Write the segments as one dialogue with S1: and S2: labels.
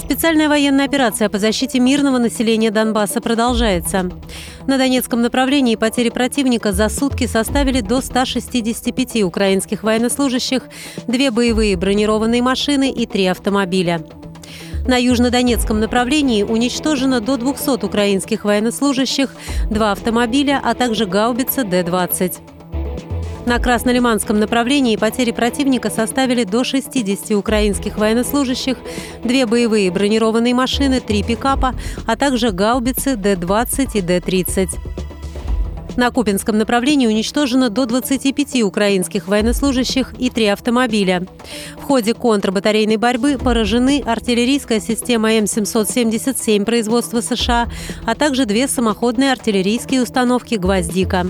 S1: Специальная военная операция по защите мирного населения Донбасса продолжается. На Донецком направлении потери противника за сутки составили до 165 украинских военнослужащих, две боевые бронированные машины и три автомобиля. На южнодонецком направлении уничтожено до 200 украинских военнослужащих, два автомобиля, а также гаубица Д-20. На Краснолиманском направлении потери противника составили до 60 украинских военнослужащих, две боевые бронированные машины, три пикапа, а также гаубицы Д-20 и Д-30. На Купинском направлении уничтожено до 25 украинских военнослужащих и три автомобиля. В ходе контрбатарейной борьбы поражены артиллерийская система М777 производства США, а также две самоходные артиллерийские установки «Гвоздика».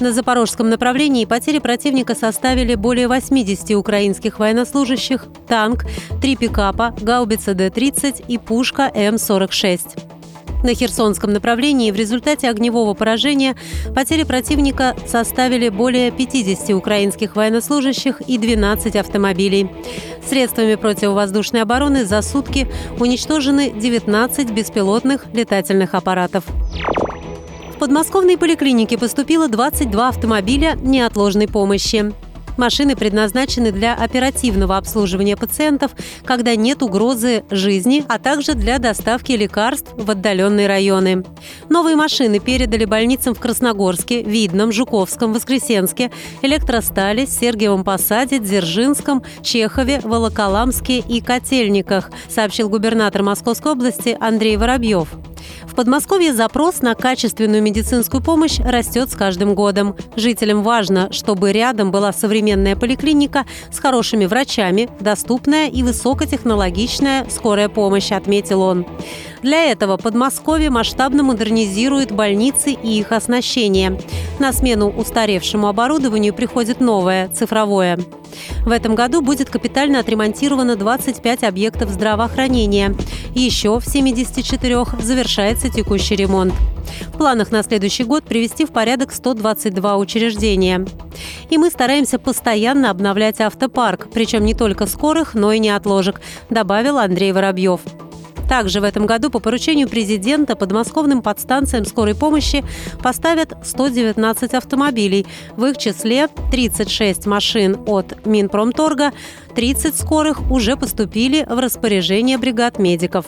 S1: На запорожском направлении потери противника составили более 80 украинских военнослужащих, танк, три пикапа, гаубица Д-30 и пушка М-46. На Херсонском направлении в результате огневого поражения потери противника составили более 50 украинских военнослужащих и 12 автомобилей. Средствами противовоздушной обороны за сутки уничтожены 19 беспилотных летательных аппаратов. В подмосковной поликлинике поступило 22 автомобиля неотложной помощи. Машины предназначены для оперативного обслуживания пациентов, когда нет угрозы жизни, а также для доставки лекарств в отдаленные районы. Новые машины передали больницам в Красногорске, Видном, Жуковском, Воскресенске, Электростале, Сергиевом Посаде, Дзержинском, Чехове, Волоколамске и Котельниках, сообщил губернатор Московской области Андрей Воробьев. В Подмосковье запрос на качественную медицинскую помощь растет с каждым годом. Жителям важно, чтобы рядом была современная поликлиника с хорошими врачами, доступная и высокотехнологичная скорая помощь, отметил он. Для этого Подмосковье масштабно модернизирует больницы и их оснащение. На смену устаревшему оборудованию приходит новое, цифровое. В этом году будет капитально отремонтировано 25 объектов здравоохранения. Еще в 74 завершается текущий ремонт. В планах на следующий год привести в порядок 122 учреждения. И мы стараемся постоянно обновлять автопарк, причем не только скорых, но и неотложек, добавил Андрей Воробьев. Также в этом году по поручению президента подмосковным подстанциям скорой помощи поставят 119 автомобилей. В их числе 36 машин от Минпромторга, 30 скорых уже поступили в распоряжение бригад медиков.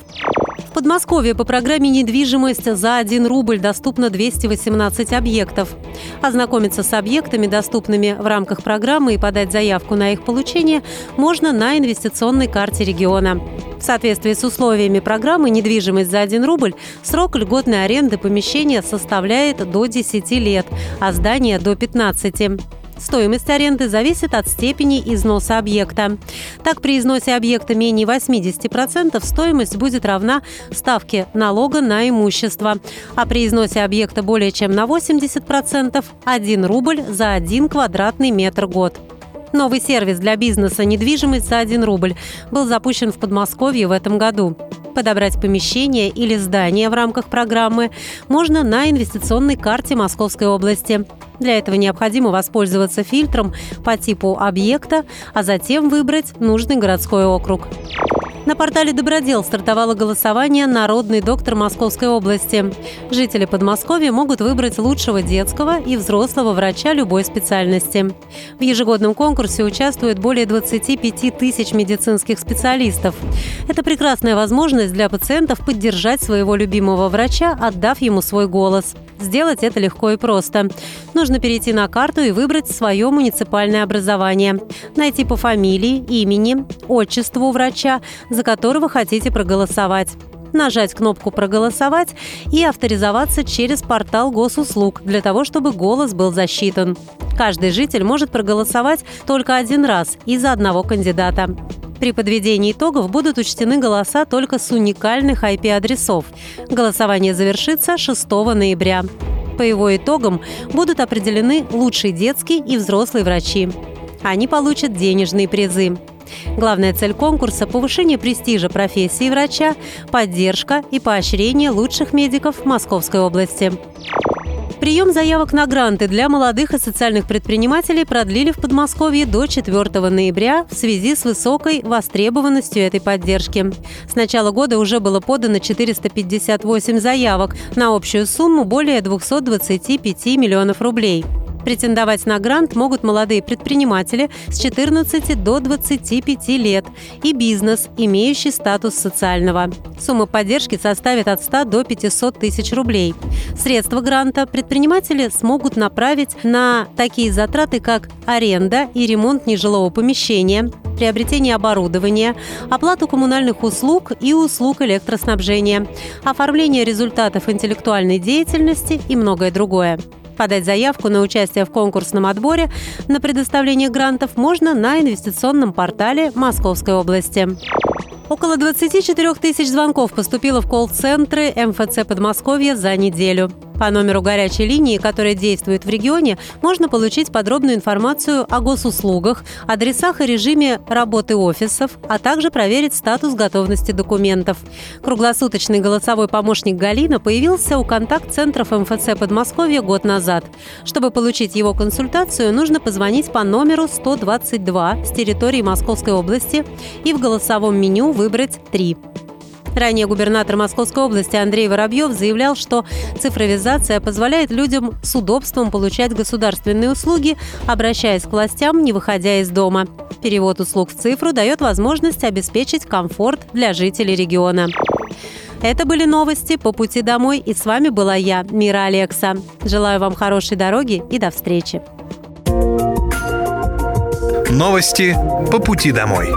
S1: В Подмосковье по программе «Недвижимость» за 1 рубль доступно 218 объектов. Ознакомиться с объектами, доступными в рамках программы, и подать заявку на их получение можно на инвестиционной карте региона. В соответствии с условиями программы «Недвижимость за 1 рубль» срок льготной аренды помещения составляет до 10 лет, а здания – до 15. Стоимость аренды зависит от степени износа объекта. Так, при износе объекта менее 80% стоимость будет равна ставке налога на имущество, а при износе объекта более чем на 80% – 1 рубль за 1 квадратный метр год. Новый сервис для бизнеса «Недвижимость за 1 рубль» был запущен в Подмосковье в этом году. Подобрать помещение или здание в рамках программы можно на инвестиционной карте Московской области. Для этого необходимо воспользоваться фильтром по типу объекта, а затем выбрать нужный городской округ. На портале «Добродел» стартовало голосование «Народный доктор Московской области». Жители Подмосковья могут выбрать лучшего детского и взрослого врача любой специальности. В ежегодном конкурсе участвует более 25 тысяч медицинских специалистов. Это прекрасная возможность для пациентов поддержать своего любимого врача, отдав ему свой голос. Сделать это легко и просто. Нужно перейти на карту и выбрать свое муниципальное образование. Найти по фамилии, имени, отчеству врача, за которого хотите проголосовать нажать кнопку «Проголосовать» и авторизоваться через портал госуслуг для того, чтобы голос был засчитан. Каждый житель может проголосовать только один раз и за одного кандидата. При подведении итогов будут учтены голоса только с уникальных IP-адресов. Голосование завершится 6 ноября. По его итогам будут определены лучшие детские и взрослые врачи. Они получат денежные призы. Главная цель конкурса – повышение престижа профессии врача, поддержка и поощрение лучших медиков Московской области. Прием заявок на гранты для молодых и социальных предпринимателей продлили в Подмосковье до 4 ноября в связи с высокой востребованностью этой поддержки. С начала года уже было подано 458 заявок на общую сумму более 225 миллионов рублей. Претендовать на грант могут молодые предприниматели с 14 до 25 лет и бизнес, имеющий статус социального. Сумма поддержки составит от 100 до 500 тысяч рублей. Средства гранта предприниматели смогут направить на такие затраты, как аренда и ремонт нежилого помещения, приобретение оборудования, оплату коммунальных услуг и услуг электроснабжения, оформление результатов интеллектуальной деятельности и многое другое. Подать заявку на участие в конкурсном отборе на предоставление грантов можно на инвестиционном портале Московской области. Около 24 тысяч звонков поступило в колл-центры МФЦ Подмосковья за неделю. По номеру горячей линии, которая действует в регионе, можно получить подробную информацию о госуслугах, адресах и режиме работы офисов, а также проверить статус готовности документов. Круглосуточный голосовой помощник Галина появился у контакт-центров МФЦ Подмосковья год назад. Чтобы получить его консультацию, нужно позвонить по номеру 122 с территории Московской области и в голосовом меню выбрать «3». Ранее губернатор Московской области Андрей Воробьев заявлял, что цифровизация позволяет людям с удобством получать государственные услуги, обращаясь к властям, не выходя из дома. Перевод услуг в цифру дает возможность обеспечить комфорт для жителей региона. Это были новости по пути домой, и с вами была я, Мира Алекса. Желаю вам хорошей дороги и до встречи.
S2: Новости по пути домой.